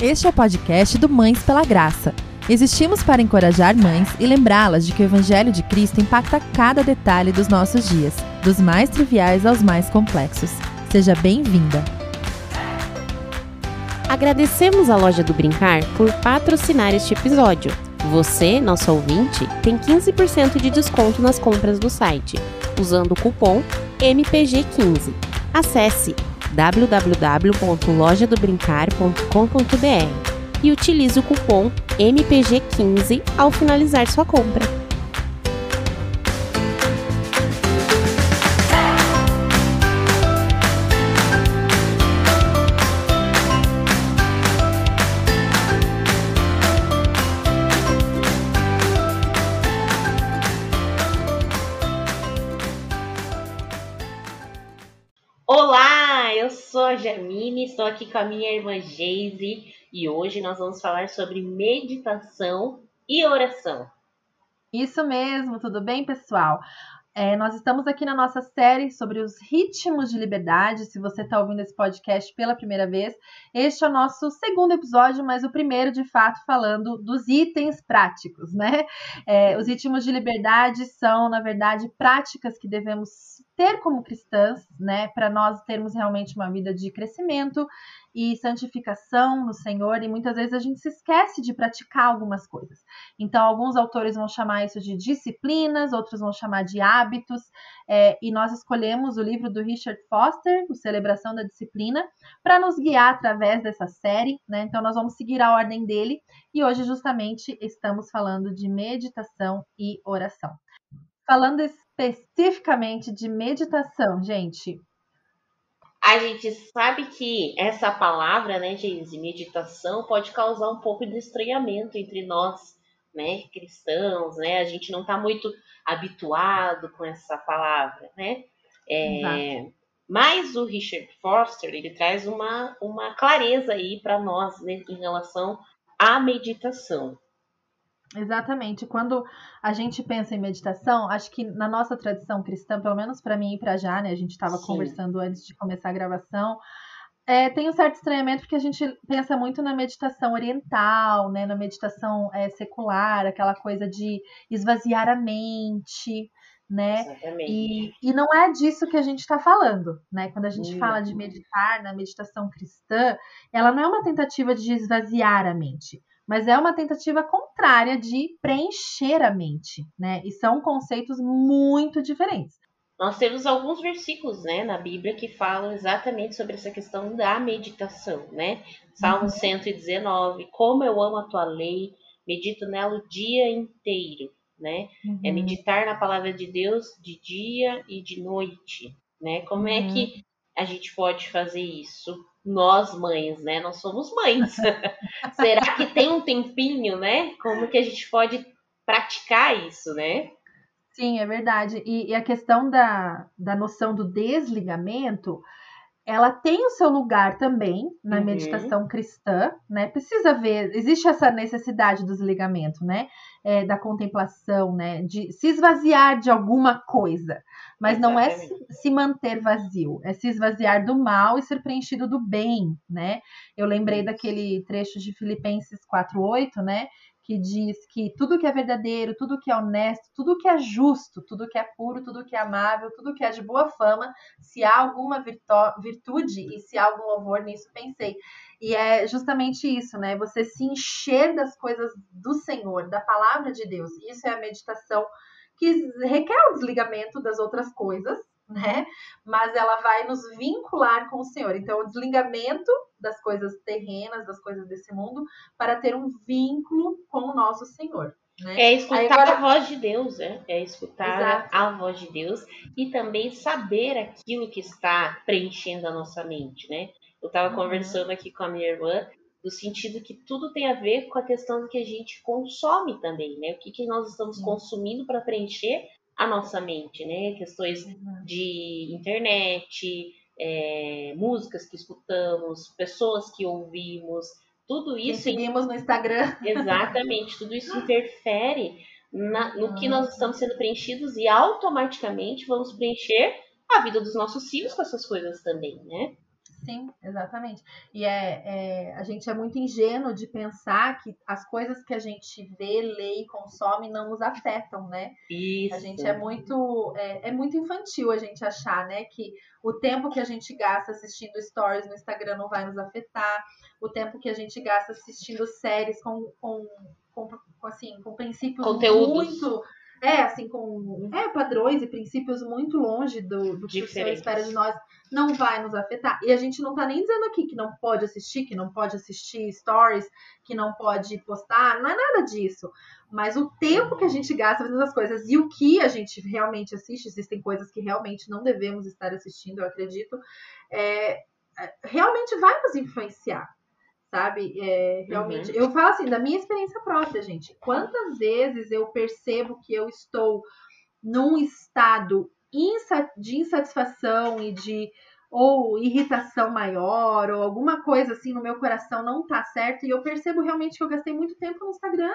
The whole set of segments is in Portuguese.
Este é o podcast do Mães pela Graça. Existimos para encorajar mães e lembrá-las de que o Evangelho de Cristo impacta cada detalhe dos nossos dias, dos mais triviais aos mais complexos. Seja bem-vinda! Agradecemos à Loja do Brincar por patrocinar este episódio. Você, nosso ouvinte, tem 15% de desconto nas compras do site, usando o cupom MPG15. Acesse www.lojadobrincar.com.br e utilize o cupom MPG15 ao finalizar sua compra. Germine, estou aqui com a minha irmã Geise e hoje nós vamos falar sobre meditação e oração. Isso mesmo, tudo bem, pessoal? É, nós estamos aqui na nossa série sobre os ritmos de liberdade. Se você está ouvindo esse podcast pela primeira vez, este é o nosso segundo episódio, mas o primeiro, de fato, falando dos itens práticos, né? É, os ritmos de liberdade são, na verdade, práticas que devemos ter como cristãs, né, para nós termos realmente uma vida de crescimento e santificação no Senhor, e muitas vezes a gente se esquece de praticar algumas coisas. Então, alguns autores vão chamar isso de disciplinas, outros vão chamar de hábitos, é, e nós escolhemos o livro do Richard Foster, o Celebração da Disciplina, para nos guiar através dessa série, né? Então, nós vamos seguir a ordem dele, e hoje, justamente, estamos falando de meditação e oração. Falando especificamente de meditação, gente. A gente sabe que essa palavra, né, Geise, meditação, pode causar um pouco de estranhamento entre nós, né, cristãos, né? A gente não está muito habituado com essa palavra, né? É, mas o Richard Foster ele traz uma, uma clareza aí para nós né, em relação à meditação. Exatamente. Quando a gente pensa em meditação, acho que na nossa tradição cristã, pelo menos para mim e para já, né? A gente estava conversando antes de começar a gravação. É, tem um certo estranhamento porque a gente pensa muito na meditação oriental, né? Na meditação é, secular, aquela coisa de esvaziar a mente, né? E, e não é disso que a gente está falando, né? Quando a gente hum. fala de meditar na meditação cristã, ela não é uma tentativa de esvaziar a mente mas é uma tentativa contrária de preencher a mente, né? E são conceitos muito diferentes. Nós temos alguns versículos, né, na Bíblia que falam exatamente sobre essa questão da meditação, né? Salmo uhum. 119, como eu amo a tua lei, medito nela o dia inteiro, né? É uhum. É meditar na palavra de Deus de dia e de noite, né? Como uhum. é que a gente pode fazer isso? Nós mães, né? Nós somos mães. Será que tem um tempinho, né? Como que a gente pode praticar isso, né? Sim, é verdade. E, e a questão da, da noção do desligamento, ela tem o seu lugar também na uhum. meditação cristã, né? Precisa ver, existe essa necessidade do desligamento, né? É, da contemplação, né? De se esvaziar de alguma coisa. Mas Exatamente. não é se, se, manter vazio, é se esvaziar do mal e ser preenchido do bem, né? Eu lembrei daquele trecho de Filipenses 4:8, né? Que diz que tudo que é verdadeiro, tudo que é honesto, tudo que é justo, tudo que é puro, tudo que é amável, tudo que é de boa fama, se há alguma virtude e se há algum louvor nisso, pensei. E é justamente isso, né? Você se encher das coisas do Senhor, da palavra de Deus. Isso é a meditação que requer o desligamento das outras coisas, né? Mas ela vai nos vincular com o Senhor. Então, o desligamento das coisas terrenas, das coisas desse mundo, para ter um vínculo com o nosso Senhor. Né? É escutar agora... a voz de Deus, né? É escutar Exato. a voz de Deus e também saber aquilo que está preenchendo a nossa mente, né? Eu estava uhum. conversando aqui com a minha irmã no sentido que tudo tem a ver com a questão do que a gente consome também, né? O que, que nós estamos consumindo para preencher a nossa mente, né? Questões de internet, é, músicas que escutamos, pessoas que ouvimos, tudo isso. Que seguimos no Instagram. Exatamente, tudo isso interfere na, no que nós estamos sendo preenchidos e automaticamente vamos preencher a vida dos nossos filhos com essas coisas também, né? Sim, exatamente. E é, é, a gente é muito ingênuo de pensar que as coisas que a gente vê, lê e consome não nos afetam, né? Isso. A gente é muito é, é, muito infantil a gente achar, né, que o tempo que a gente gasta assistindo stories no Instagram não vai nos afetar, o tempo que a gente gasta assistindo séries com, com, com, com assim, com princípios Conteúdos. muito é, assim, com é, padrões e princípios muito longe do, do que o Senhor espera de nós, não vai nos afetar. E a gente não tá nem dizendo aqui que não pode assistir, que não pode assistir stories, que não pode postar, não é nada disso. Mas o tempo que a gente gasta fazendo as coisas e o que a gente realmente assiste, existem coisas que realmente não devemos estar assistindo, eu acredito, é, é realmente vai nos influenciar sabe? É, realmente, uhum. eu falo assim, da minha experiência própria, gente. Quantas vezes eu percebo que eu estou num estado de insatisfação e de ou irritação maior ou alguma coisa assim no meu coração não tá certo e eu percebo realmente que eu gastei muito tempo no Instagram,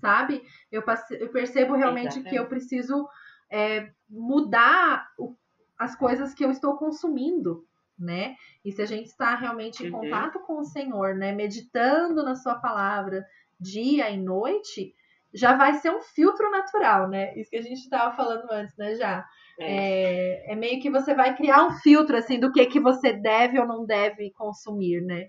sabe? Eu, passe, eu percebo realmente Exatamente. que eu preciso é, mudar o, as coisas que eu estou consumindo, né? E se a gente está realmente em uhum. contato com o Senhor, né, meditando na sua palavra dia e noite, já vai ser um filtro natural, né? Isso que a gente estava falando antes, né, já. É. é. É, meio que você vai criar um filtro assim do que que você deve ou não deve consumir, né?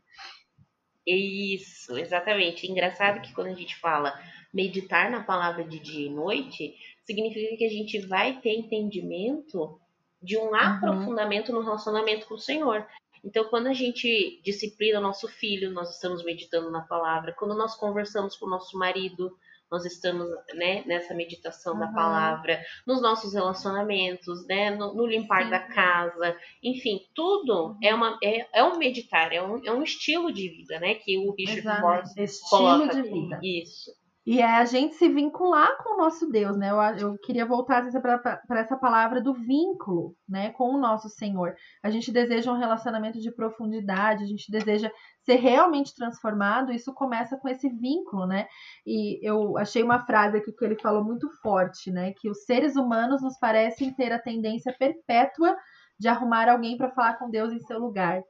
Isso, exatamente. Engraçado que quando a gente fala meditar na palavra de dia e noite, significa que a gente vai ter entendimento de um uhum. aprofundamento no relacionamento com o Senhor. Então, quando a gente disciplina o nosso filho, nós estamos meditando na palavra. Quando nós conversamos com o nosso marido, nós estamos né, nessa meditação uhum. da palavra, nos nossos relacionamentos, né, no, no limpar Sim. da casa, enfim, tudo uhum. é, uma, é, é um meditar, é um, é um estilo de vida, né, que o Richard Force coloca. Estilo de vida. Isso. E é a gente se vincular com o nosso Deus, né? Eu, eu queria voltar para essa palavra do vínculo, né, com o nosso Senhor. A gente deseja um relacionamento de profundidade, a gente deseja ser realmente transformado. Isso começa com esse vínculo, né? E eu achei uma frase aqui que ele falou muito forte, né? Que os seres humanos nos parecem ter a tendência perpétua de arrumar alguém para falar com Deus em seu lugar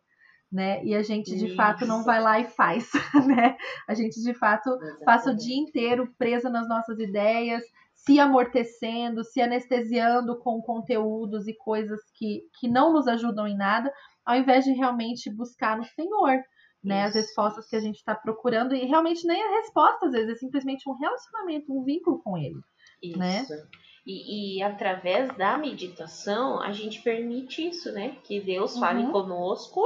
né? E a gente de Isso. fato não vai lá e faz, né? A gente de fato Exatamente. passa o dia inteiro presa nas nossas ideias, se amortecendo, se anestesiando com conteúdos e coisas que, que não nos ajudam em nada, ao invés de realmente buscar no Senhor, né? As respostas que a gente está procurando e realmente nem a resposta às vezes é simplesmente um relacionamento, um vínculo com Ele, isso. né? E, e, através da meditação, a gente permite isso, né? Que Deus fale uhum. conosco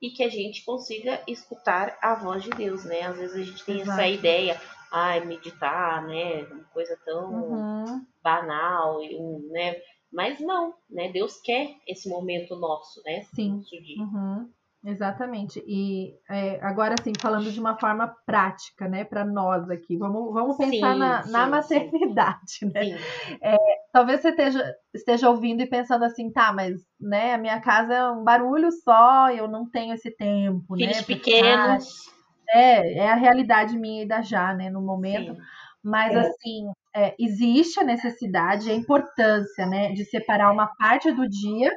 e que a gente consiga escutar a voz de Deus, né? Às vezes a gente tem Exato. essa ideia, ai, meditar, né? Uma coisa tão uhum. banal, né? Mas não, né? Deus quer esse momento nosso, né? Sim. Uhum. Exatamente. E é, agora, assim, falando de uma forma prática, né, para nós aqui, vamos, vamos pensar sim, na, sim, na maternidade, sim. né? É, talvez você esteja, esteja ouvindo e pensando assim, tá, mas né, a minha casa é um barulho só, eu não tenho esse tempo, Filhos né? pequenos. É, é a realidade minha e da Já, né, no momento. Mas, é. assim, é, existe a necessidade, a importância, né, de separar uma parte do dia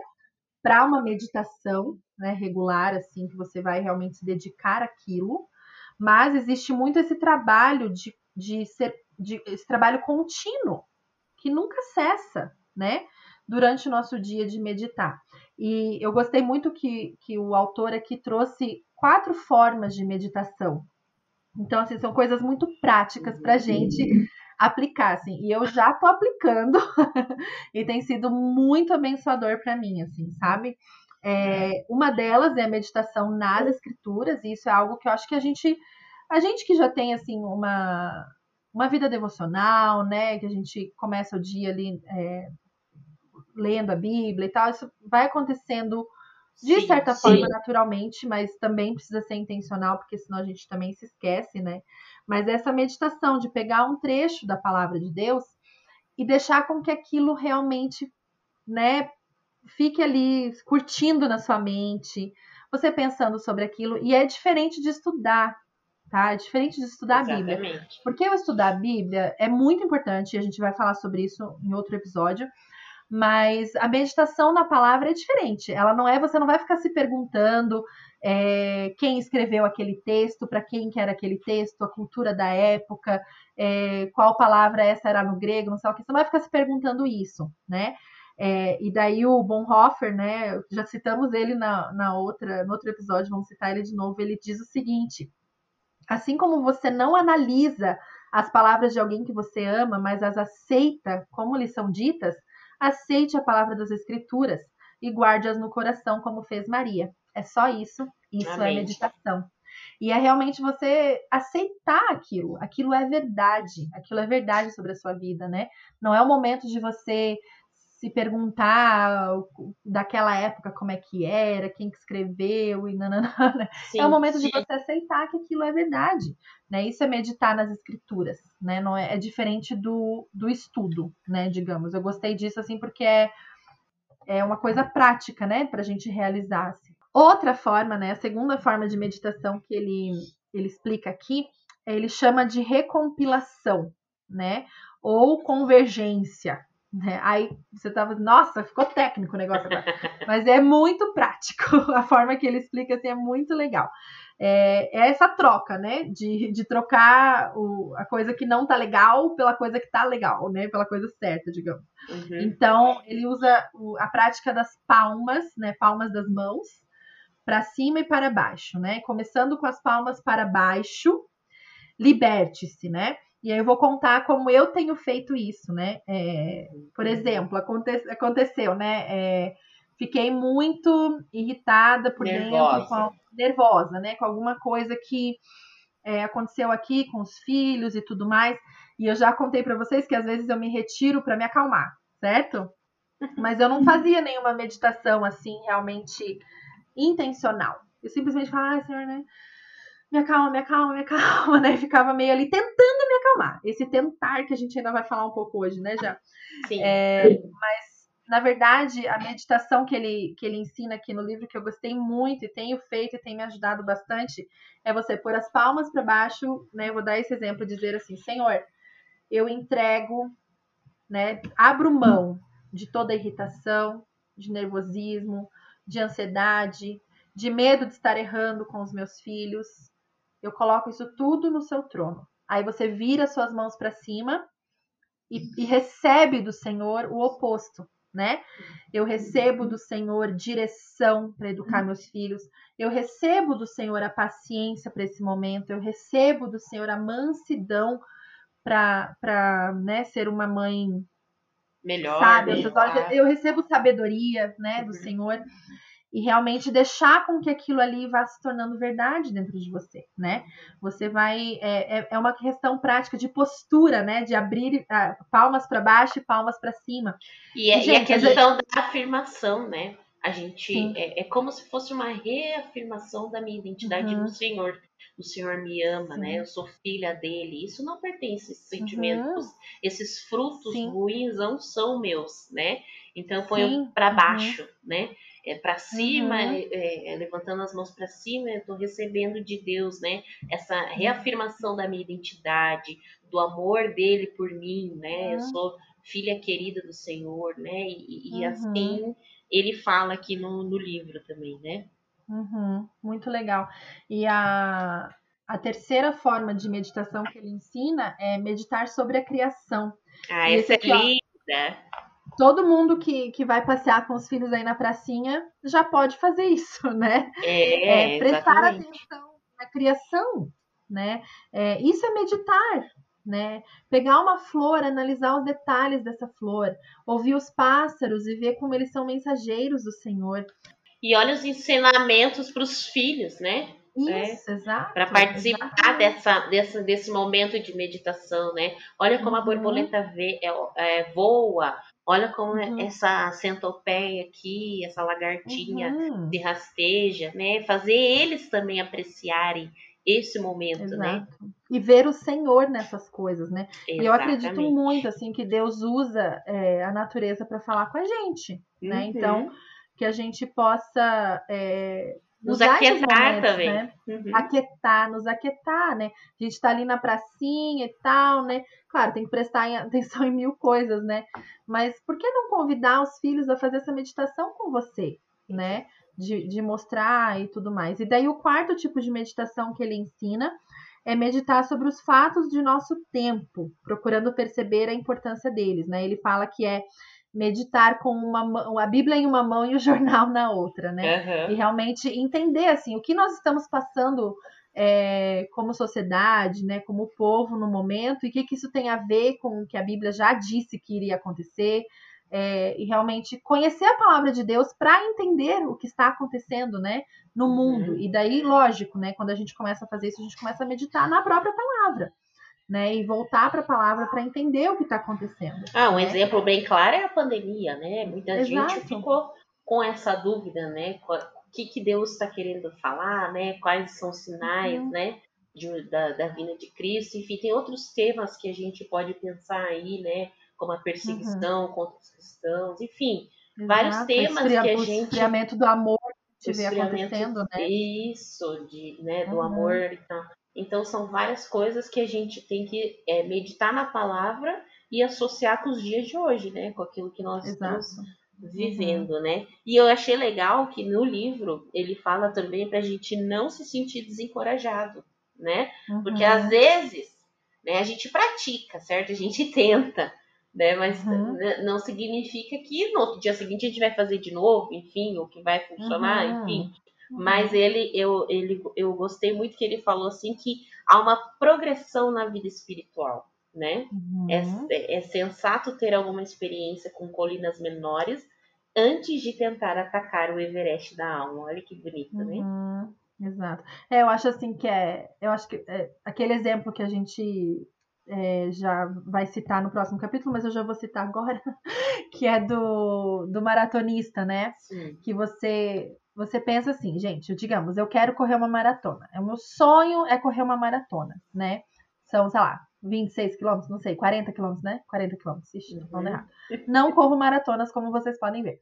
para uma meditação né, regular, assim, que você vai realmente se dedicar àquilo. Mas existe muito esse trabalho de, de ser de, esse trabalho contínuo que nunca cessa, né? Durante o nosso dia de meditar. E eu gostei muito que, que o autor aqui trouxe quatro formas de meditação. Então, assim, são coisas muito práticas para gente aplicar, assim. E eu já tô aplicando e tem sido muito abençoador para mim, assim, sabe? É, uma delas é a meditação nas escrituras, e isso é algo que eu acho que a gente, a gente que já tem assim uma, uma vida devocional, né, que a gente começa o dia ali é, lendo a Bíblia e tal, isso vai acontecendo de sim, certa sim. forma naturalmente, mas também precisa ser intencional, porque senão a gente também se esquece, né? Mas essa meditação de pegar um trecho da palavra de Deus e deixar com que aquilo realmente, né, fique ali curtindo na sua mente, você pensando sobre aquilo, e é diferente de estudar, tá? É diferente de estudar Exatamente. a Bíblia. Porque eu estudar a Bíblia é muito importante, e a gente vai falar sobre isso em outro episódio, Mas a meditação na palavra é diferente. Ela não é, você não vai ficar se perguntando é, quem escreveu aquele texto, para quem que era aquele texto, a cultura da época, é, qual palavra essa era no grego, não sei o que. Você não vai ficar se perguntando isso, né? É, e daí o Bonhoeffer, né? Já citamos ele na, na outra, no outro episódio, vamos citar ele de novo. Ele diz o seguinte: assim como você não analisa as palavras de alguém que você ama, mas as aceita como lhes são ditas, aceite a palavra das Escrituras e guarde-as no coração, como fez Maria. É só isso. Isso é Amém. é meditação. E é realmente você aceitar aquilo. Aquilo é verdade. Aquilo é verdade sobre a sua vida, né? Não é o momento de você se perguntar daquela época como é que era, quem que escreveu e nananana. Sim, é o momento sim. de você aceitar que aquilo é verdade, né? Isso é meditar nas escrituras, né? Não é, é diferente do, do estudo, né? Digamos. Eu gostei disso assim porque é é uma coisa prática, né, para a gente realizar. Assim. Outra forma, né, a segunda forma de meditação que ele ele explica aqui, ele chama de recompilação, né, ou convergência, né? Aí você tava, nossa, ficou técnico o negócio agora. Mas é muito prático. A forma que ele explica assim é muito legal. É, é essa troca, né? De, de trocar o, a coisa que não tá legal pela coisa que tá legal, né? Pela coisa certa, digamos. Uhum. Então, ele usa o, a prática das palmas, né? Palmas das mãos, para cima e para baixo, né? Começando com as palmas para baixo, liberte-se, né? E aí eu vou contar como eu tenho feito isso, né? É, por exemplo, aconte aconteceu, né? É, fiquei muito irritada por nervosa. dentro, nervosa, né? Com alguma coisa que é, aconteceu aqui com os filhos e tudo mais. E eu já contei para vocês que às vezes eu me retiro para me acalmar, certo? Mas eu não fazia nenhuma meditação assim realmente intencional. Eu simplesmente falava, ah, senhor, né? Me acalma, me acalma, me acalma, né? Ficava meio ali tentando me acalmar. Esse tentar que a gente ainda vai falar um pouco hoje, né, já. Sim. É, mas na verdade, a meditação que ele, que ele ensina aqui no livro, que eu gostei muito e tenho feito e tem me ajudado bastante, é você pôr as palmas para baixo, né? Eu vou dar esse exemplo, dizer assim, Senhor, eu entrego, né? Abro mão de toda irritação, de nervosismo, de ansiedade, de medo de estar errando com os meus filhos, eu coloco isso tudo no seu trono. Aí você vira suas mãos para cima e, e, recebe do Senhor o oposto, né? Eu recebo do Senhor direção para educar meus filhos. Eu recebo do Senhor a paciência para esse momento. Eu recebo do Senhor a mansidão para né, ser uma mãe melhor. Sabe? Eu recebo sabedoria, né, do uhum. Senhor e realmente deixar com que aquilo ali vá se tornando verdade dentro de você, né? Você vai é, é, é uma questão prática de postura, né? De abrir ah, palmas para baixo e palmas para cima. E, é, e, gente, e a questão gente... da afirmação, né? A gente é, é, como se fosse uma reafirmação da minha identidade uhum. no Senhor. O Senhor me ama, Sim. né? Eu sou filha dele. Isso não pertence, esses sentimentos, uhum. esses frutos Sim. ruins não são meus, né? Então eu ponho para uhum. baixo, uhum. né? É, para cima, uhum. é, é, levantando as mãos para cima, eu estou recebendo de Deus, né? Essa reafirmação da minha identidade, do amor dele por mim, né? Uhum. Eu sou filha querida do Senhor, né? E, e uhum. assim ele fala aqui no, no livro também, né? Uhum. Muito legal. E a, a terceira forma de meditação que ele ensina é meditar sobre a criação. Ah, essa é linda! Todo mundo que, que vai passear com os filhos aí na pracinha já pode fazer isso, né? É, é prestar atenção na criação, né? É, isso é meditar, né? Pegar uma flor, analisar os detalhes dessa flor, ouvir os pássaros e ver como eles são mensageiros do Senhor. E olha os ensinamentos para os filhos, né? Isso, né? exato. Para participar dessa, dessa, desse momento de meditação, né? Olha como uhum. a borboleta vê, é, é, voa, Olha como uhum. essa centopeia aqui, essa lagartinha uhum. se rasteja, né? Fazer eles também apreciarem esse momento, né? Exato. né? E ver o Senhor nessas coisas, né? Exatamente. E eu acredito muito, assim, que Deus usa é, a natureza para falar com a gente, né? uhum. né? Então, que a gente possa é, nos aquietar momentos, também. né? Uhum. aquietar, nos aquietar, né? A gente tá ali na pracinha e tal, né? Claro, tem que prestar atenção em mil coisas, né? Mas por que não convidar os filhos a fazer essa meditação com você, né? De, de mostrar e tudo mais. E daí o quarto tipo de meditação que ele ensina é meditar sobre os fatos de nosso tempo, procurando perceber a importância deles, né? Ele fala que é meditar com uma mão, a Bíblia em uma mão e o jornal na outra, né? Aham. e realmente entender assim o que nós estamos passando é, como sociedade, né, como povo no momento e o que, que isso tem a ver com o que a Bíblia já disse que iria acontecer é, e realmente conhecer a palavra de Deus para entender o que está acontecendo, né, no Uhum. mundo. E daí, lógico, né, quando a gente começa a fazer isso, a gente começa a meditar na própria palavra, né, e voltar para a palavra para entender o que está acontecendo. Ah, um né? exemplo bem claro é a pandemia, né? Muita Exato. gente ficou com essa dúvida, né? O que, que Deus está querendo falar, né? Quais são os sinais, Uhum. né? de- da, da vinda de Cristo. Enfim, tem outros temas que a gente pode pensar aí, né? Como a perseguição contra os cristãos, enfim. vários Exato, temas esfria- que a o gente- esfriamento do amor que o esfriamento- acontecendo, né? Isso, de, né, do Uhum. amor e tal. Então são várias coisas que a gente tem que é, meditar na palavra e associar com os dias de hoje, né? Com aquilo que nós Exato. estamos vivendo, né? E eu achei legal que no livro ele fala também pra gente não se sentir desencorajado, né? Porque Uhum. às vezes, né, a gente pratica, certo? A gente tenta, né? Mas Uhum. não significa que no outro dia seguinte a gente vai fazer de novo, enfim, ou que vai funcionar, Uhum. enfim. Mas ele, eu, ele, eu gostei muito que ele falou assim que há uma progressão na vida espiritual, né? Uhum. É, é sensato ter alguma experiência com colinas menores antes de tentar atacar o Everest da alma. Olha que bonito, né? Uhum, Exato. É, eu acho assim que é. Eu acho que é, aquele exemplo que a gente é, já vai citar no próximo capítulo, mas eu já vou citar agora, que é do, do maratonista, né? Sim. Que você. Você pensa assim, gente, digamos, eu quero correr uma maratona. O meu sonho é correr uma maratona, né? São, sei lá, 26 quilômetros, não sei, 40 quilômetros, né? 40 quilômetros, ixi, tô falando Uhum. errado. Não corro maratonas, como vocês podem ver.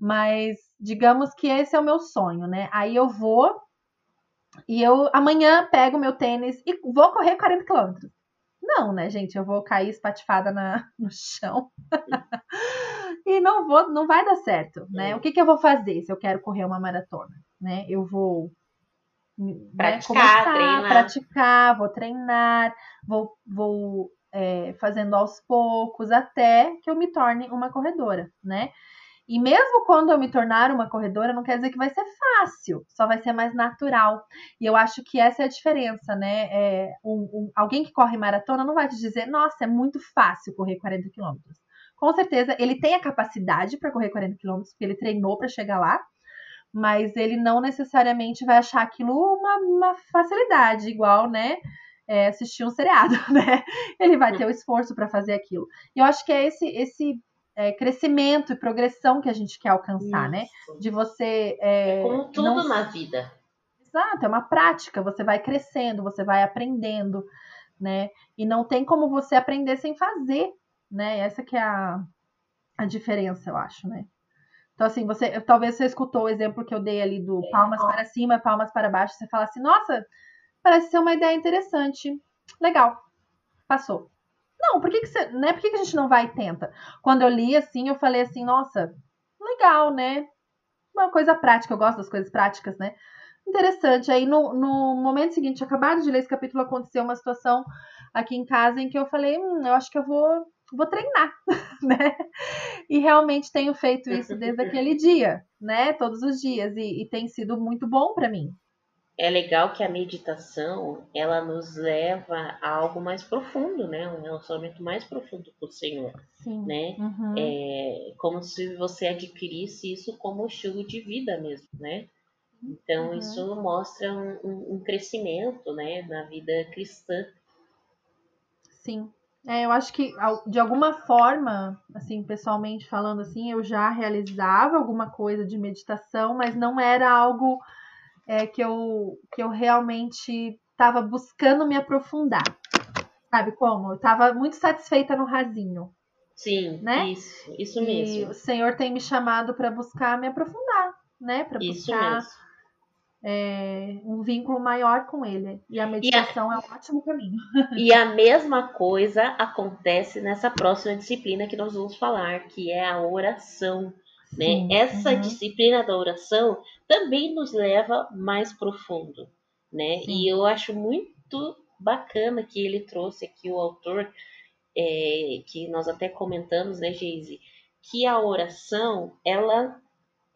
Mas digamos que esse é o meu sonho, né? Aí eu vou e eu amanhã pego meu tênis e vou correr 40 quilômetros. Não, né, gente? Eu vou cair espatifada na, no chão. e não vou, não vai dar certo, né? O que, que eu vou fazer se eu quero correr uma maratona, né? Eu vou né, Praticar, começar, treinar. praticar, vou treinar, vou, vou é, fazendo aos poucos até que eu me torne uma corredora, né? E mesmo quando eu me tornar uma corredora, não quer dizer que vai ser fácil, só vai ser mais natural. E eu acho que essa é a diferença, né? É, um- um- alguém que corre maratona não vai te dizer, nossa, é muito fácil correr 40 quilômetros. Com certeza, ele tem a capacidade para correr 40 quilômetros, porque ele treinou para chegar lá, mas ele não necessariamente vai achar aquilo uma, uma facilidade, igual, né? é, assistir um seriado, né? Ele vai ter o esforço para fazer aquilo. E eu acho que é esse, esse é, crescimento e progressão que a gente quer alcançar, né? Isso. De você. é, Como tudo não- na vida. Exato, é uma prática, você vai crescendo, você vai aprendendo, né? E não tem como você aprender sem fazer, né? Essa que é a, a diferença, eu acho, né? Então, assim, você talvez você escutou o exemplo que eu dei ali do palmas para cima, palmas para baixo, você fala assim, nossa, parece ser uma ideia interessante. Legal. Passou. Não, por que, que você. Né? Por que, que a gente não vai e tenta? Quando eu li assim, eu falei assim, nossa, legal, né? Uma coisa prática, eu gosto das coisas práticas, né? Interessante. Aí no, no momento seguinte, acabado de ler esse capítulo, aconteceu uma situação aqui em casa em que eu falei, hum, eu acho que eu vou, vou treinar, né? E realmente tenho feito isso desde aquele dia, né? Todos os dias. E, e tem sido muito bom para mim. É legal que a meditação ela nos leva a algo mais profundo, né? Um relacionamento mais profundo com o Senhor, Sim. né? Uhum. É como se você adquirisse isso como estilo de vida mesmo, né? Então Uhum. isso mostra um, um- um crescimento, né, na vida cristã. Sim. É, eu acho que de alguma forma, assim, pessoalmente falando assim, eu já realizava alguma coisa de meditação, mas não era algo é, que, eu, que eu realmente estava buscando me aprofundar. Sabe como? Eu estava muito satisfeita no rasinho. Sim, Né? isso, isso E mesmo. o Senhor tem me chamado para buscar me aprofundar, né? Para buscar. É, um vínculo maior com ele. E a meditação a, é um ótimo caminho. E a mesma coisa acontece nessa próxima disciplina que nós vamos falar, que é a oração. Né? Sim, Essa uhum. disciplina da oração também nos leva mais profundo. Né? E eu acho muito bacana que ele trouxe aqui o autor, é, que nós até comentamos, né, Geise, que a oração ela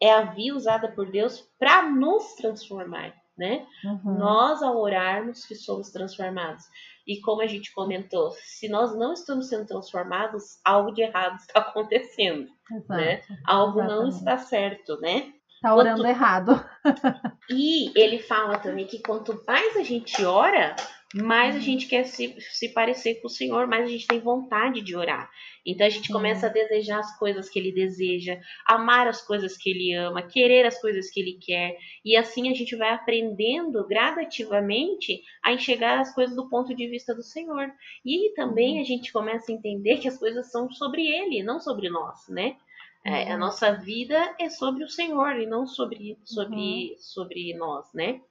é a via usada por Deus para nos transformar, né? Uhum. Nós, ao orarmos, que somos transformados. E como a gente comentou, se nós não estamos sendo transformados, algo de errado está acontecendo, Exato. né? Algo Exatamente. não está certo, né? Tá orando quanto... errado. e ele fala também que quanto mais a gente ora, mais a uhum. gente quer se, se parecer com o Senhor, mais a gente tem vontade de orar. Então a gente Sim. começa a desejar as coisas que Ele deseja, amar as coisas que Ele ama, querer as coisas que Ele quer. E assim a gente vai aprendendo gradativamente a enxergar as coisas do ponto de vista do Senhor. E também uhum. a gente começa a entender que as coisas são sobre Ele, não sobre nós, né? É, a uhum. nossa vida é sobre o Senhor e não sobre, sobre, uhum. sobre nós, né?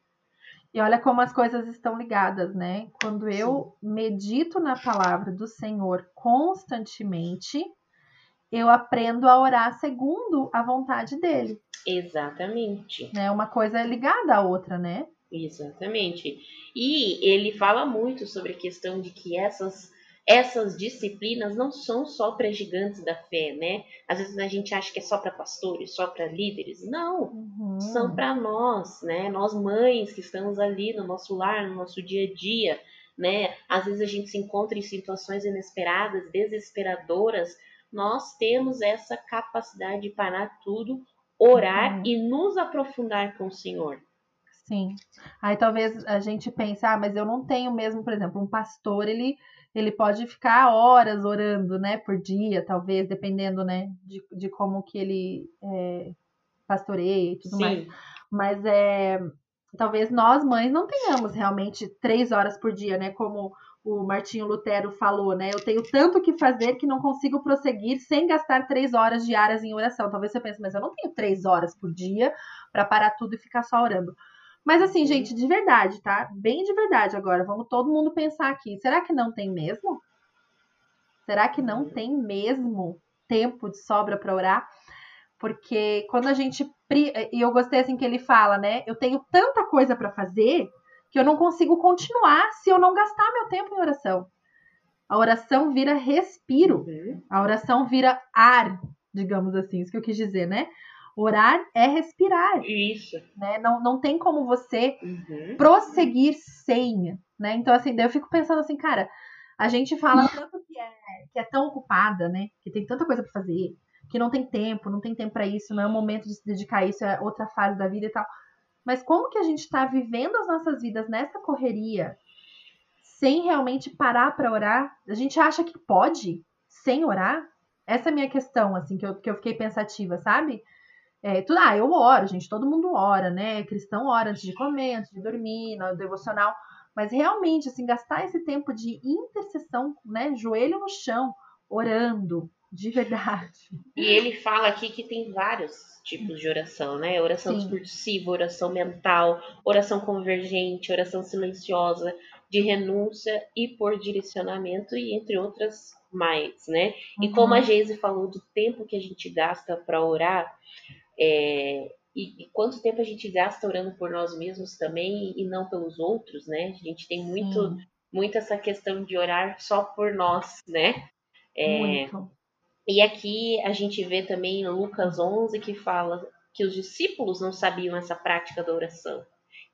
E olha como as coisas estão ligadas, né? Quando eu Sim. medito na palavra do Senhor constantemente, eu aprendo a orar segundo a vontade dele. Exatamente. Né? Uma coisa é ligada à outra, né? Exatamente. E ele fala muito sobre a questão de que essas essas disciplinas não são só para gigantes da fé, né? Às vezes a gente acha que é só para pastores, só para líderes. Não, uhum. são para nós, né? Nós mães que estamos ali no nosso lar, no nosso dia a dia, né? Às vezes a gente se encontra em situações inesperadas, desesperadoras. Nós temos essa capacidade de parar tudo, orar uhum. e nos aprofundar com o Senhor. Sim. Aí talvez a gente pense, ah, mas eu não tenho mesmo, por exemplo, um pastor, ele ele pode ficar horas orando, né, por dia, talvez, dependendo, né, de, de como que ele é, pastoreia e tudo Sim. mais. Mas é, talvez nós, mães, não tenhamos realmente três horas por dia, né, como o Martinho Lutero falou, né, eu tenho tanto que fazer que não consigo prosseguir sem gastar três horas diárias em oração. Talvez você pense, mas eu não tenho três horas por dia para parar tudo e ficar só orando. Mas assim, gente, de verdade, tá? Bem de verdade agora. Vamos todo mundo pensar aqui. Será que não tem mesmo? Será que não tem mesmo tempo de sobra para orar? Porque quando a gente e eu gostei assim que ele fala, né? Eu tenho tanta coisa para fazer que eu não consigo continuar se eu não gastar meu tempo em oração. A oração vira respiro. Uhum. A oração vira ar, digamos assim, isso que eu quis dizer, né? Orar é respirar. Isso. Né? Não, não tem como você uhum. prosseguir sem. Né? Então, assim, daí eu fico pensando assim, cara, a gente fala tanto que é, que é tão ocupada, né? Que tem tanta coisa para fazer, que não tem tempo, não tem tempo para isso, não é o momento de se dedicar a isso, é outra fase da vida e tal. Mas como que a gente está vivendo as nossas vidas nessa correria, sem realmente parar para orar? A gente acha que pode sem orar? Essa é a minha questão, assim, que eu, que eu fiquei pensativa, sabe? É, tudo, ah, eu oro, gente, todo mundo ora, né? Cristão ora antes de comer, antes de dormir, no devocional. Mas realmente, assim, gastar esse tempo de intercessão, né? Joelho no chão, orando, de verdade. E ele fala aqui que tem vários tipos de oração, né? Oração Sim. discursiva, oração mental, oração convergente, oração silenciosa, de renúncia e por direcionamento, e entre outras mais, né? E uhum. como a Geise falou do tempo que a gente gasta para orar, é, e, e, quanto tempo a gente gasta orando por nós mesmos também e não pelos outros, né? A gente tem muito, muito essa questão de orar só por nós, né? É, muito. E aqui a gente vê também Lucas 11 que fala que os discípulos não sabiam essa prática da oração.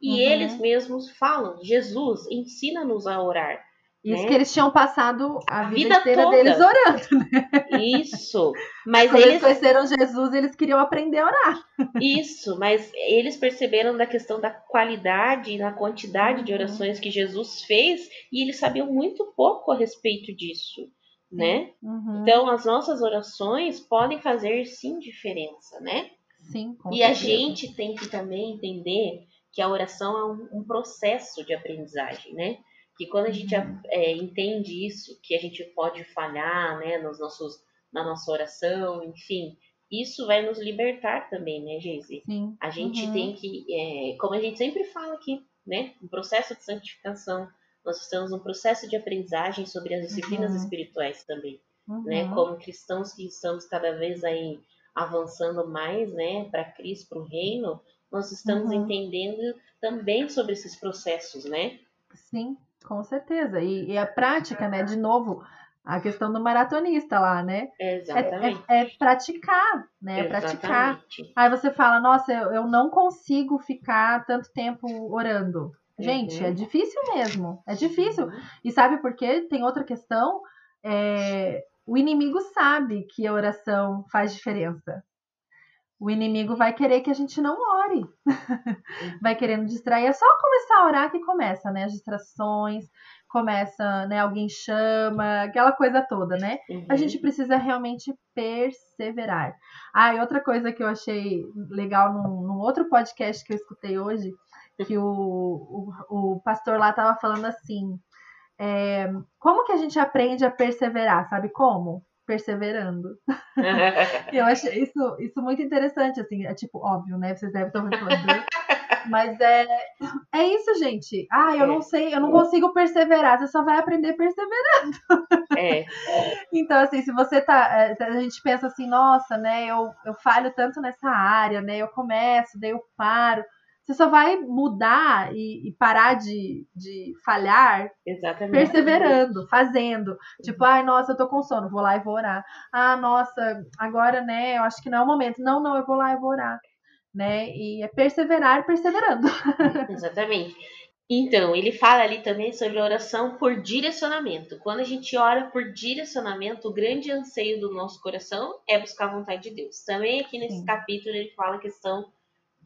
E uhum. eles mesmos falam: Jesus, ensina-nos a orar. Isso né? que eles tinham passado a, a vida, vida inteira toda. deles orando, né? Isso. Mas Quando eles... eles conheceram Jesus, eles queriam aprender a orar. Isso, mas eles perceberam da questão da qualidade e na quantidade uhum. de orações que Jesus fez e eles sabiam muito pouco a respeito disso, né? Uhum. Então, as nossas orações podem fazer sim diferença, né? Sim, com E certeza. a gente tem que também entender que a oração é um, um processo de aprendizagem, né? Que quando a gente uhum. é, entende isso, que a gente pode falhar, né, nos nossos, na nossa oração, enfim, isso vai nos libertar também, né, Geise? Sim. A gente Uhum. tem que, é, como a gente sempre fala aqui, né, um processo de santificação. Nós estamos num processo de aprendizagem sobre as disciplinas Uhum. espirituais também, Uhum. né? Como cristãos que estamos cada vez aí avançando mais, né, para Cristo, para o reino, nós estamos Uhum. entendendo também sobre esses processos, né? Sim, com certeza. E, e a prática, né? De novo, a questão do maratonista lá, né? É, Exatamente. é- é praticar, né? É praticar. Aí você fala, nossa, eu, eu não consigo ficar tanto tempo orando. Gente, Uhum. é difícil mesmo. É difícil. E sabe por quê? Tem outra questão. É, o inimigo sabe que a oração faz diferença. O inimigo vai querer que a gente não ore. vai querendo distrair. É só começar a orar que começa, né? As distrações, começa, né? Alguém chama, aquela coisa toda, né? Uhum. A gente precisa realmente perseverar. Ah, e outra coisa que eu achei legal num, num outro podcast que eu escutei hoje, que o, o, o pastor lá tava falando assim: é, como que a gente aprende a perseverar? Sabe como? Perseverando. E eu achei isso, isso muito interessante, assim, é tipo, óbvio, né? Vocês devem estar falando. Mas é, é isso, gente. Ah, eu É. não sei, eu não consigo perseverar. Você só vai aprender perseverando. é, Então, assim, se você tá. é, A gente pensa assim, nossa, né? Eu, eu falho tanto nessa área, né? Eu começo, daí eu paro. Você só vai mudar e, e parar de, de falhar exatamente. perseverando, fazendo. Tipo, ai, nossa, eu tô com sono, vou lá e vou orar. Ah, nossa, agora, né, eu acho que não é o momento. Não, não, eu vou lá e vou orar. Né? E é perseverar perseverando. Exatamente. Então, ele fala ali também sobre oração por direcionamento. Quando a gente ora por direcionamento, o grande anseio do nosso coração é buscar a vontade de Deus. Também aqui nesse Sim. capítulo ele fala a questão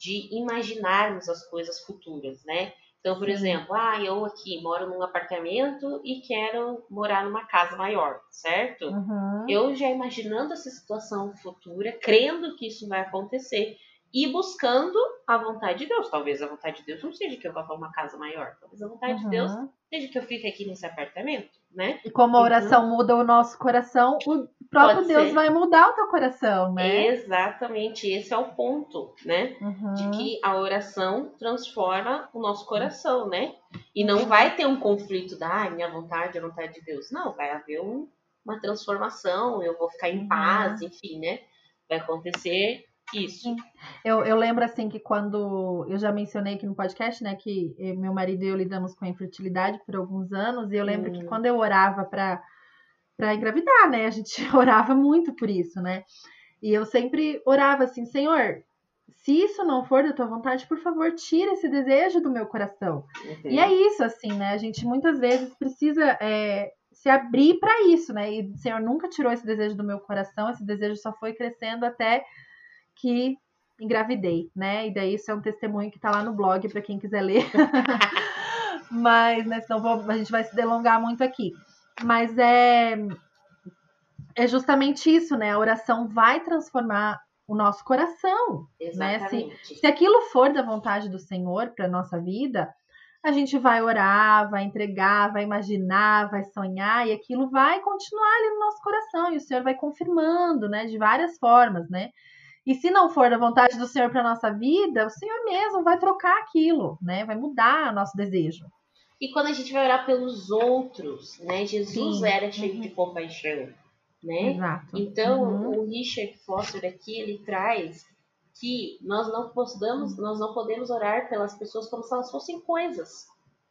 de imaginarmos as coisas futuras, né? Então, por exemplo, ah, eu aqui moro num apartamento e quero morar numa casa maior, certo? Uhum. eu já imaginando essa situação futura, crendo que isso vai acontecer e buscando a vontade de Deus. Talvez a vontade de Deus não seja que eu vá para uma casa maior, talvez a vontade de Deus Uhum. seja que eu fique aqui nesse apartamento, né? E como a oração muda o nosso coração, o próprio Deus ser. vai mudar o teu coração, né? Exatamente, esse é o ponto, né? Uhum. De que a oração transforma o nosso coração, né? E não vai ter um conflito da ah, minha vontade, a vontade de Deus. Não, vai haver um- uma transformação, eu vou ficar em Uhum. paz, enfim, né? Vai acontecer isso. Eu, eu lembro assim que quando eu já mencionei aqui no podcast, né, que meu marido e eu lidamos com a infertilidade por alguns anos, e eu lembro que Hum. quando eu orava para para engravidar, né, a gente orava muito por isso, né? E eu sempre orava assim, Senhor, se isso não for da tua vontade, por favor, tira esse desejo do meu coração. Uhum. E é isso, assim, né? A gente muitas vezes precisa é, se abrir para isso, né? E o Senhor nunca tirou esse desejo do meu coração, esse desejo só foi crescendo até que engravidei, né? E daí isso é um testemunho que tá lá no blog para quem quiser ler. Mas, né, senão vou- a gente vai se delongar muito aqui. Mas é é justamente isso, né? A oração vai transformar o nosso coração. né? Exatamente. Se aquilo for da vontade do Senhor para nossa vida, a gente vai orar, vai entregar, vai imaginar, vai sonhar e aquilo vai continuar ali no nosso coração e o Senhor vai confirmando, né, de várias formas, né? E se não for da vontade do Senhor para nossa vida, o Senhor mesmo vai trocar aquilo, né? Vai mudar o nosso desejo. E quando a gente vai orar pelos outros, né? Jesus Sim. era cheio Uhum. de compaixão, né? Exato. Então, Uhum. o Richard Foster aqui, ele traz que nós não podemos, nós não podemos orar pelas pessoas como se elas fossem coisas,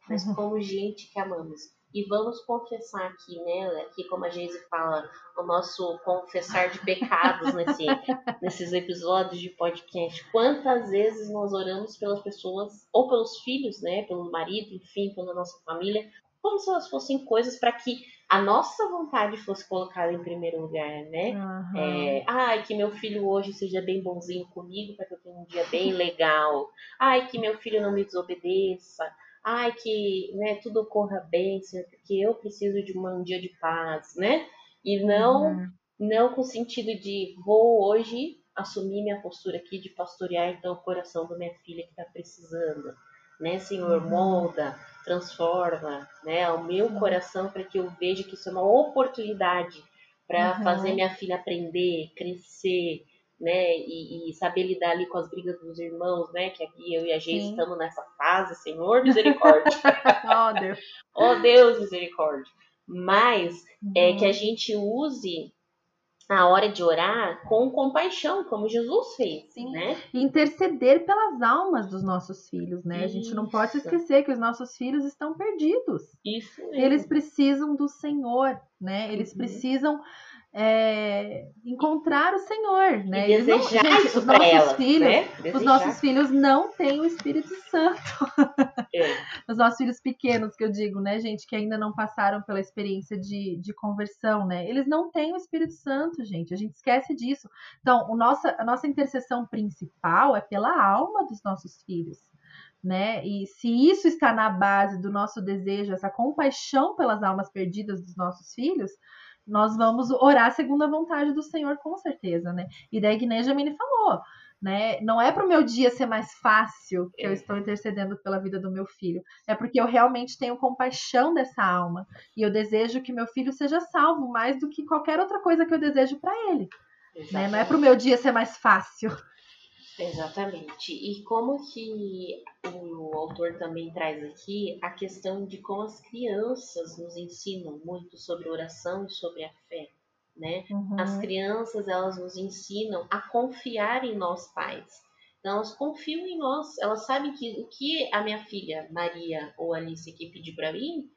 mas Uhum. como gente que amamos. E vamos confessar aqui, né? Aqui, como a Geise fala, o nosso confessar de pecados nesse, nesses episódios de podcast. Quantas vezes nós oramos pelas pessoas, ou pelos filhos, né? Pelo marido, enfim, pela nossa família, como se elas fossem coisas para que a nossa vontade fosse colocada em primeiro lugar, né? Aham. É, ai, que meu filho hoje seja bem bonzinho comigo para que eu tenha um dia bem legal. Ai, que meu filho não me desobedeça. Ai, que né, tudo ocorra bem, Senhor, porque eu preciso de um dia de paz, né? E não, Uhum. não com o sentido de vou hoje assumir minha postura aqui de pastorear então o coração da minha filha que está precisando, né, Senhor, Uhum. molda, transforma, né, o meu Sim. coração para que eu veja que isso é uma oportunidade para Uhum. fazer minha filha aprender, crescer, né? E, e, saber lidar ali com as brigas dos irmãos, né? Que aqui eu e a gente estamos nessa fase, Senhor misericórdia. oh, Deus. oh, Deus misericórdia. Mas uhum. é que a gente use a hora de orar com compaixão, como Jesus fez, Sim. né? Interceder pelas almas dos nossos filhos, né? Isso. A gente não pode esquecer que os nossos filhos estão perdidos. Isso mesmo. Eles precisam do Senhor, né? Eles uhum. precisam é, encontrar o Senhor, né? E desejar não, gente, isso os nossos elas, filhos, né? os nossos filhos não têm o Espírito Santo. É. os nossos filhos pequenos, que eu digo, né, gente, que ainda não passaram pela experiência de, de conversão, né? Eles não têm o Espírito Santo, gente. A gente esquece disso. Então, o nossa, a nossa intercessão principal é pela alma dos nossos filhos. Né? E se isso está na base do nosso desejo, essa compaixão pelas almas perdidas dos nossos filhos, nós vamos orar segundo a vontade do Senhor, com certeza, né? E da igreja me falou, né? Não é para o meu dia ser mais fácil que eu estou intercedendo pela vida do meu filho, é porque eu realmente tenho compaixão dessa alma e eu desejo que meu filho seja salvo mais do que qualquer outra coisa que eu desejo para ele. Né? Não é para o meu dia ser mais fácil. Exatamente. E como que o autor também traz aqui a questão de como as crianças nos ensinam muito sobre oração e sobre a fé, né? Uhum. As crianças, elas nos ensinam a confiar em nós pais. Então, elas confiam em nós. Elas sabem que o que a minha filha, Maria ou Alice aqui pedir para mim,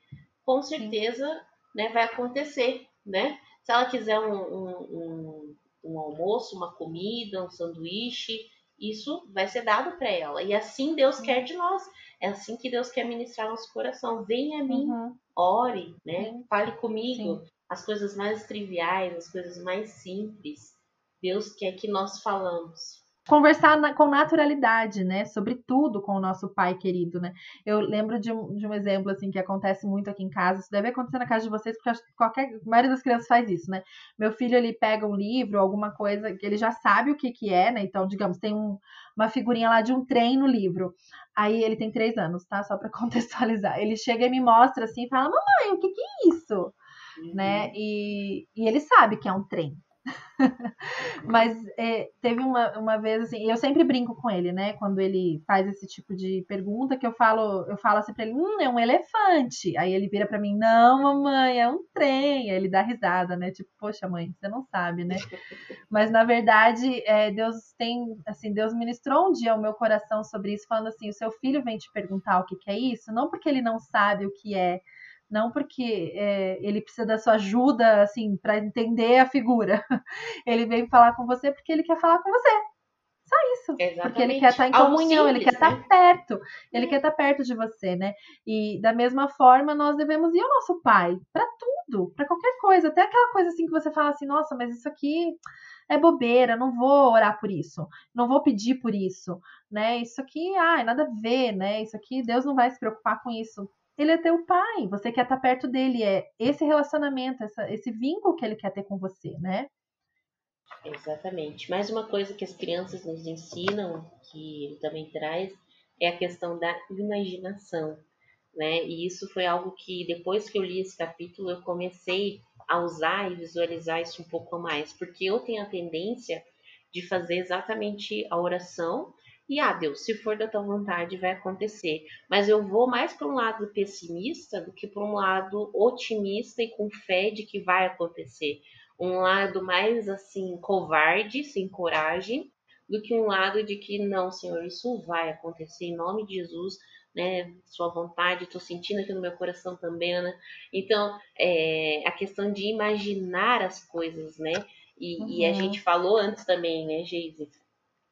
com certeza, né, vai acontecer, né? Se ela quiser um, um, um, um almoço, uma comida, um sanduíche, isso vai ser dado para ela. E assim Deus uhum. quer de nós. É assim que Deus quer ministrar nosso coração. Venha a mim, uhum. ore, né? Sim. Fale comigo. Sim. As coisas mais triviais, as coisas mais simples. Deus quer que nós falamos conversar na, com naturalidade, né? Sobre tudo com o nosso pai querido, né? Eu lembro de um, de um exemplo, assim, que acontece muito aqui em casa. Isso deve acontecer na casa de vocês, porque acho que qualquer, a maioria das crianças faz isso, né? Meu filho, ele pega um livro, alguma coisa, que ele já sabe o que que é, né? Então, digamos, tem um, uma figurinha lá de um trem no livro. Aí ele tem três anos, tá? Só para contextualizar. Ele chega e me mostra assim e fala, mamãe, o que que é isso? Uhum. Né? E, e ele sabe que é um trem. Mas é, teve uma, uma vez assim, eu sempre brinco com ele, né? Quando ele faz esse tipo de pergunta, que eu falo, eu falo assim pra ele, hum, é um elefante. Aí ele vira para mim, não, mamãe, é um trem. Aí ele dá risada, né? Tipo, poxa, mãe, você não sabe, né? Mas na verdade, é, Deus tem, assim, Deus ministrou um dia o meu coração sobre isso, falando assim: o seu filho vem te perguntar o que, que é isso, não porque ele não sabe o que é não porque é, ele precisa da sua ajuda, assim, para entender a figura. Ele vem falar com você porque ele quer falar com você. Só isso. Exatamente. Porque ele quer estar em comunhão, simples, ele quer né? estar perto, ele quer estar perto de você, né? E da mesma forma, nós devemos ir ao nosso pai para tudo, para qualquer coisa, até aquela coisa assim que você fala assim, nossa, mas isso aqui é bobeira, não vou orar por isso, não vou pedir por isso, né? Isso aqui, ai, nada a ver, né? Isso aqui, Deus não vai se preocupar com isso ele é teu pai, você quer estar perto dele, é esse relacionamento, essa, esse vínculo que ele quer ter com você, né? Exatamente. Mais uma coisa que as crianças nos ensinam, que ele também traz, é a questão da imaginação, né? E isso foi algo que depois que eu li esse capítulo eu comecei a usar e visualizar isso um pouco mais, porque eu tenho a tendência de fazer exatamente a oração e ah, Deus, se for da tua vontade, vai acontecer. Mas eu vou mais para um lado pessimista do que para um lado otimista e com fé de que vai acontecer. Um lado mais assim, covarde, sem coragem, do que um lado de que não, Senhor, isso vai acontecer em nome de Jesus, né? Sua vontade, estou sentindo aqui no meu coração também, né? Então, é, a questão de imaginar as coisas, né? E, uhum. e a uhum. gente falou antes também, né, Geise?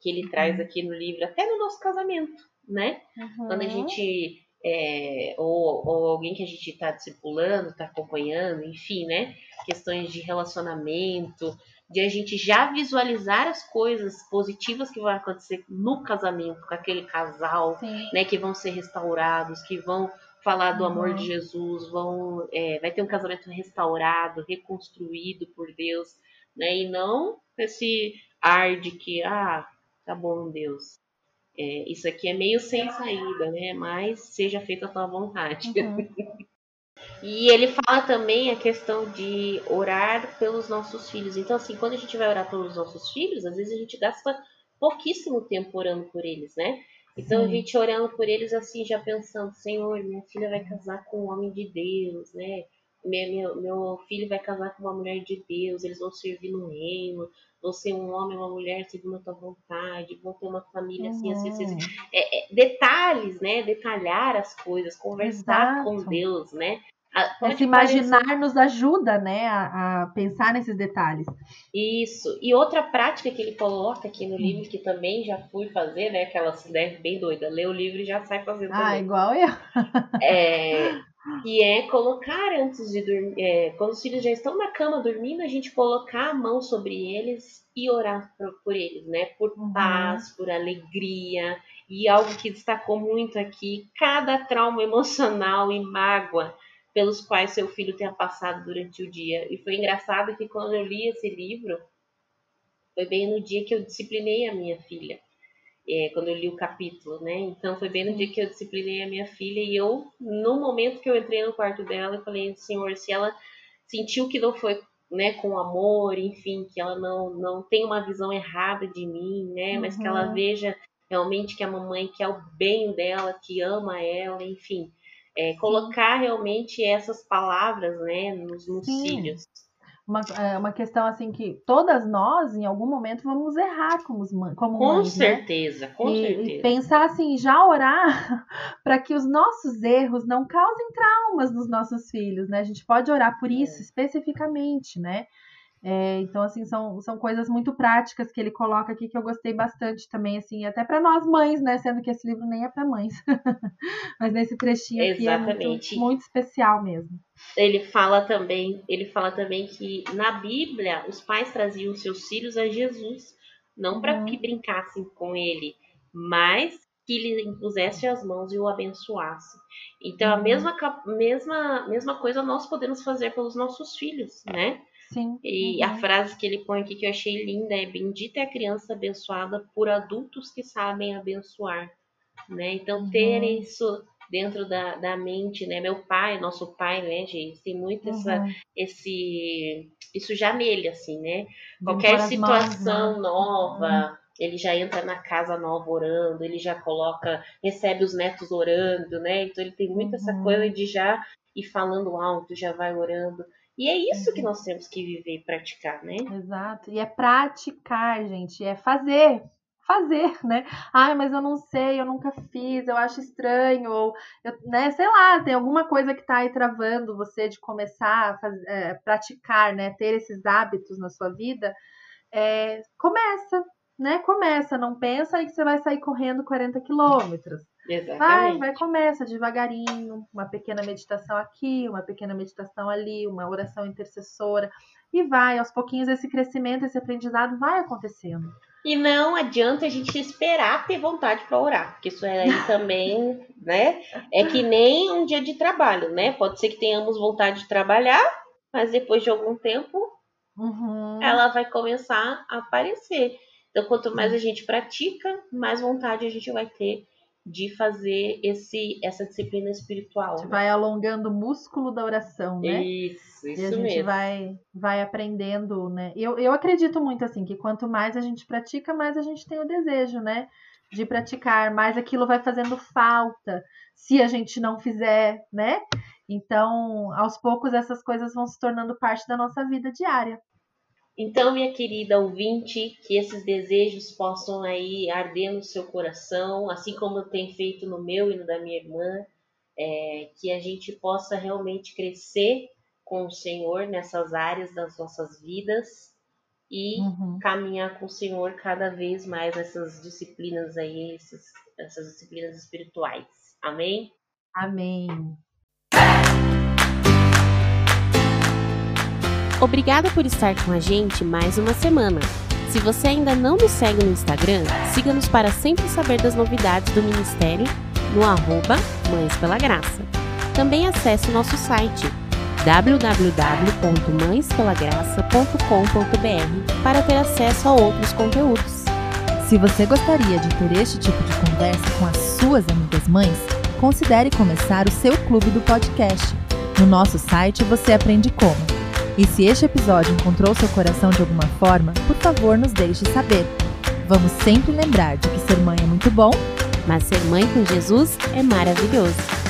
Que ele traz uhum. aqui no livro, até no nosso casamento, né? Uhum. Quando a gente. É, ou, ou, alguém que a gente está discipulando, está acompanhando, enfim, né? Questões de relacionamento, de a gente já visualizar as coisas positivas que vão acontecer no casamento com aquele casal, Sim. né? Que vão ser restaurados, que vão falar do uhum. amor de Jesus, vão, é, vai ter um casamento restaurado, reconstruído por Deus, né? E não esse ar de que, ah, tá bom, Deus. É, isso aqui é meio sem saída, né? Mas seja feita a tua vontade. Uhum. E ele fala também a questão de orar pelos nossos filhos. Então, assim, quando a gente vai orar pelos nossos filhos, às vezes a gente gasta pouquíssimo tempo orando por eles, né? Então, Sim. a gente orando por eles, assim, já pensando, Senhor, minha filha vai casar com um homem de Deus, né? Meu, meu, filho vai casar com uma mulher de Deus, eles vão servir no reino, vão ser um homem, uma mulher segundo a tua vontade, vão ter uma família assim, assim, assim. assim. É, é, detalhes, né? Detalhar as coisas, conversar Exato. com Deus, né? Esse imaginar nos ajuda, né, a, a, pensar nesses detalhes. Isso. E outra prática que ele coloca aqui no livro, que também já fui fazer, né, aquela ideia bem doida, lê o livro e já sai fazendo Ah, também. igual eu. é, que é colocar antes de dormir, é, quando os filhos já estão na cama dormindo, a gente colocar a mão sobre eles e orar por, por eles, né, por uhum. paz, por alegria, e algo que destacou muito aqui, cada trauma emocional e mágoa pelos quais seu filho tenha passado durante o dia. E foi engraçado que quando eu li esse livro, foi bem no dia que eu disciplinei a minha filha. É, quando eu li o capítulo, né? Então foi bem no dia que eu disciplinei a minha filha e eu, no momento que eu entrei no quarto dela, eu falei, Senhor, se ela sentiu que não foi, né, com amor, enfim, que ela não não tem uma visão errada de mim, né, mas que ela uhum. veja realmente que a mamãe quer o bem dela, que ama ela, enfim, é, colocar realmente essas palavras né, nos, nos filhos. Uma, é uma questão assim que todas nós, em algum momento, vamos errar como, como com mães, né? certeza, né? com e, certeza. E pensar assim, já orar para que os nossos erros não causem traumas nos nossos filhos, né? A gente pode orar por isso é. especificamente, né? É, então, assim, são, são coisas muito práticas que ele coloca aqui que eu gostei bastante também, assim, até para nós mães, né? Sendo que esse livro nem é para mães. Mas nesse trechinho aqui Exatamente. é muito, muito, especial mesmo. Ele fala também, ele fala também que na Bíblia os pais traziam seus filhos a Jesus, não para uhum. que brincassem com ele, mas que lhe impusesse as mãos e o abençoasse. Então, uhum. a mesma, mesma, mesma coisa nós podemos fazer pelos nossos filhos, né? Sim. E uhum. a frase que ele põe aqui que eu achei linda é: Bendita é a criança abençoada por adultos que sabem abençoar. Né? Então, ter uhum. isso dentro da, da mente, né? Meu pai, nosso pai, né, gente, tem muito uhum. essa, esse, isso já nele, assim, né? Qualquer situação mãos, né? nova, uhum. ele já entra na casa nova orando, ele já coloca, recebe os netos orando, né? Então ele tem muito essa uhum. coisa de já ir falando alto, já vai orando. E é isso que uhum. nós temos que viver e praticar, né? Exato. E é praticar, gente, é fazer. Fazer, né? Ai, mas eu não sei, eu nunca fiz, eu acho estranho, ou, eu, né, sei lá, tem alguma coisa que tá aí travando você de começar a fazer, é, praticar, né? Ter esses hábitos na sua vida. É, começa, né? Começa, não pensa aí que você vai sair correndo 40 quilômetros. Exatamente. Vai, vai, começa devagarinho, uma pequena meditação aqui, uma pequena meditação ali, uma oração intercessora, e vai, aos pouquinhos esse crescimento, esse aprendizado vai acontecendo. E não adianta a gente esperar ter vontade para orar, porque isso aí também, né? É que nem um dia de trabalho, né? Pode ser que tenhamos vontade de trabalhar, mas depois de algum tempo uhum. ela vai começar a aparecer. Então, quanto mais a gente pratica, mais vontade a gente vai ter de fazer esse essa disciplina espiritual. Né? Vai alongando o músculo da oração, né? Isso, isso e a gente mesmo. vai vai aprendendo, né? Eu, eu acredito muito assim que quanto mais a gente pratica, mais a gente tem o desejo, né? De praticar, mais aquilo vai fazendo falta se a gente não fizer, né? Então, aos poucos essas coisas vão se tornando parte da nossa vida diária. Então, minha querida ouvinte, que esses desejos possam aí arder no seu coração, assim como tem feito no meu e no da minha irmã, é, que a gente possa realmente crescer com o Senhor nessas áreas das nossas vidas e uhum. caminhar com o Senhor cada vez mais nessas disciplinas aí, esses, essas disciplinas espirituais. Amém? Amém. Obrigada por estar com a gente mais uma semana. Se você ainda não nos segue no Instagram, siga-nos para sempre saber das novidades do Ministério no arroba Mães Pela Graça. Também acesse o nosso site www.mãespelagraça.com.br para ter acesso a outros conteúdos. Se você gostaria de ter este tipo de conversa com as suas amigas mães, considere começar o seu clube do podcast No nosso site você aprende como. E se este episódio encontrou seu coração de alguma forma, por favor nos deixe saber. Vamos sempre lembrar de que ser mãe é muito bom, Mas ser mãe com Jesus é maravilhoso.